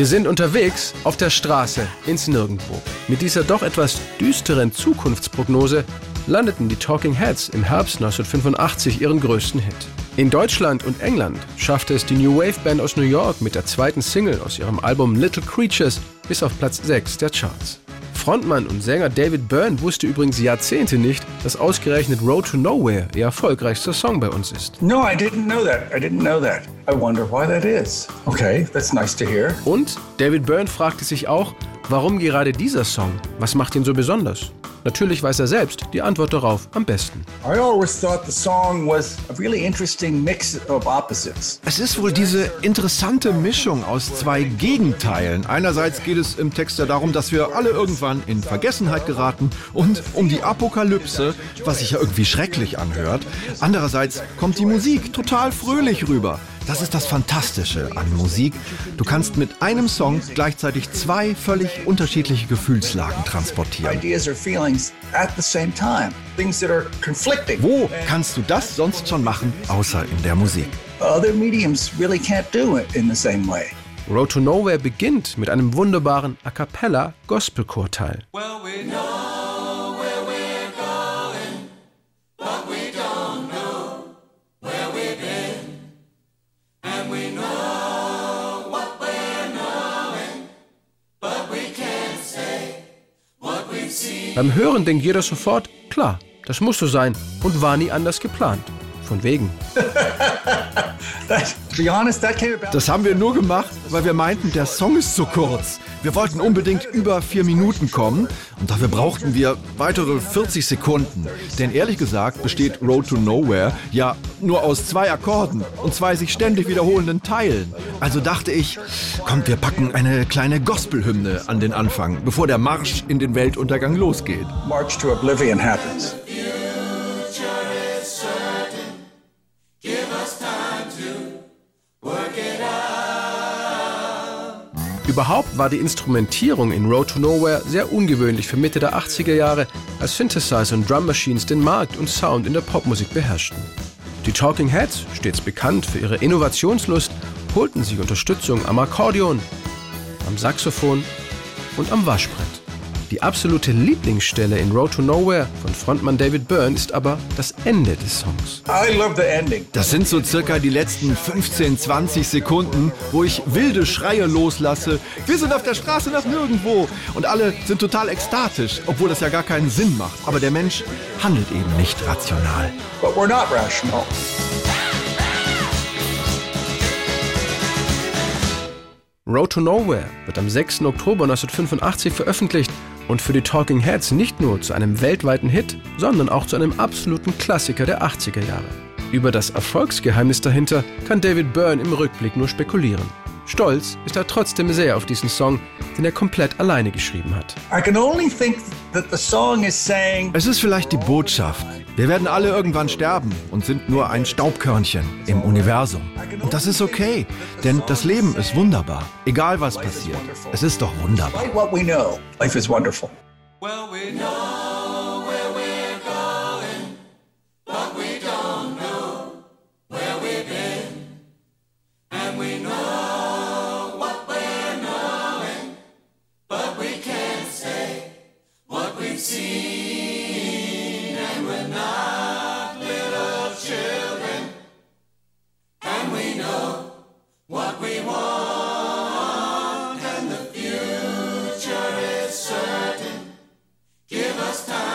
Wir sind unterwegs auf der Straße ins Nirgendwo. Mit dieser doch etwas düsteren Zukunftsprognose landeten die Talking Heads im Herbst 1985 ihren größten Hit. In Deutschland und England schaffte es die New Wave Band aus New York mit der zweiten Single aus ihrem Album Little Creatures bis auf Platz 6 der Charts. Frontmann und Sänger David Byrne wusste übrigens Jahrzehnte nicht, dass ausgerechnet Road to Nowhere ihr erfolgreichster Song bei uns ist. No, I didn't know that. I didn't know that. I wonder why that is. Okay, that's nice to hear. Und David Byrne fragte sich auch, warum gerade dieser Song? Was macht ihn so besonders? Natürlich weiß er selbst die Antwort darauf am besten. Es ist wohl diese interessante Mischung aus zwei Gegenteilen. Einerseits geht es im Text ja darum, dass wir alle irgendwann in Vergessenheit geraten und um die Apokalypse, was sich ja irgendwie schrecklich anhört. Andererseits kommt die Musik total fröhlich rüber. Das ist das Fantastische an Musik. Du kannst mit einem Song gleichzeitig zwei völlig unterschiedliche Gefühlslagen transportieren. Ideas or feelings at the same time. Things that are conflicting. Wo kannst du das sonst schon machen, außer in der Musik? Other mediums really can't do it in the same way. Road to Nowhere beginnt mit einem wunderbaren A cappella Gospelchorteil. Well, Beim Hören denkt jeder sofort, klar, das muss so sein und war nie anders geplant. Von wegen. Das haben wir nur gemacht, weil wir meinten, der Song ist zu kurz. Wir wollten unbedingt über vier Minuten kommen und dafür brauchten wir weitere 40 Sekunden. Denn ehrlich gesagt besteht Road to Nowhere ja nur aus zwei Akkorden und zwei sich ständig wiederholenden Teilen. Also dachte ich, kommt, wir packen eine kleine Gospelhymne an den Anfang, bevor der Marsch in den Weltuntergang losgeht. March to Oblivion happens. Überhaupt war die Instrumentierung in Road to Nowhere sehr ungewöhnlich für Mitte der 80er Jahre, als Synthesizer und Drum Machines den Markt und Sound in der Popmusik beherrschten. Die Talking Heads, stets bekannt für ihre Innovationslust, holten sich Unterstützung am Akkordeon, am Saxophon und am Waschbrett. Die absolute Lieblingsstelle in Road to Nowhere von Frontmann David Byrne ist aber das Ende des Songs. I love the ending. Das sind so circa die letzten 15, 20 Sekunden, wo ich wilde Schreie loslasse. Wir sind auf der Straße nach nirgendwo. Und alle sind total ekstatisch, obwohl das ja gar keinen Sinn macht. Aber der Mensch handelt eben nicht rational. But we're not rational. Road to Nowhere wird am 6. Oktober 1985 veröffentlicht und für die Talking Heads nicht nur zu einem weltweiten Hit, sondern auch zu einem absoluten Klassiker der 80er Jahre. Über das Erfolgsgeheimnis dahinter kann David Byrne im Rückblick nur spekulieren. Stolz ist er trotzdem sehr auf diesen Song, den er komplett alleine geschrieben hat. I can only think that the song is saying Es ist vielleicht die Botschaft. Wir werden alle irgendwann sterben und sind nur ein Staubkörnchen im Universum. Und das ist okay, denn das Leben ist wunderbar. Egal was passiert. Es ist doch wunderbar. despite what we know, life is wonderful. Well, we know last time.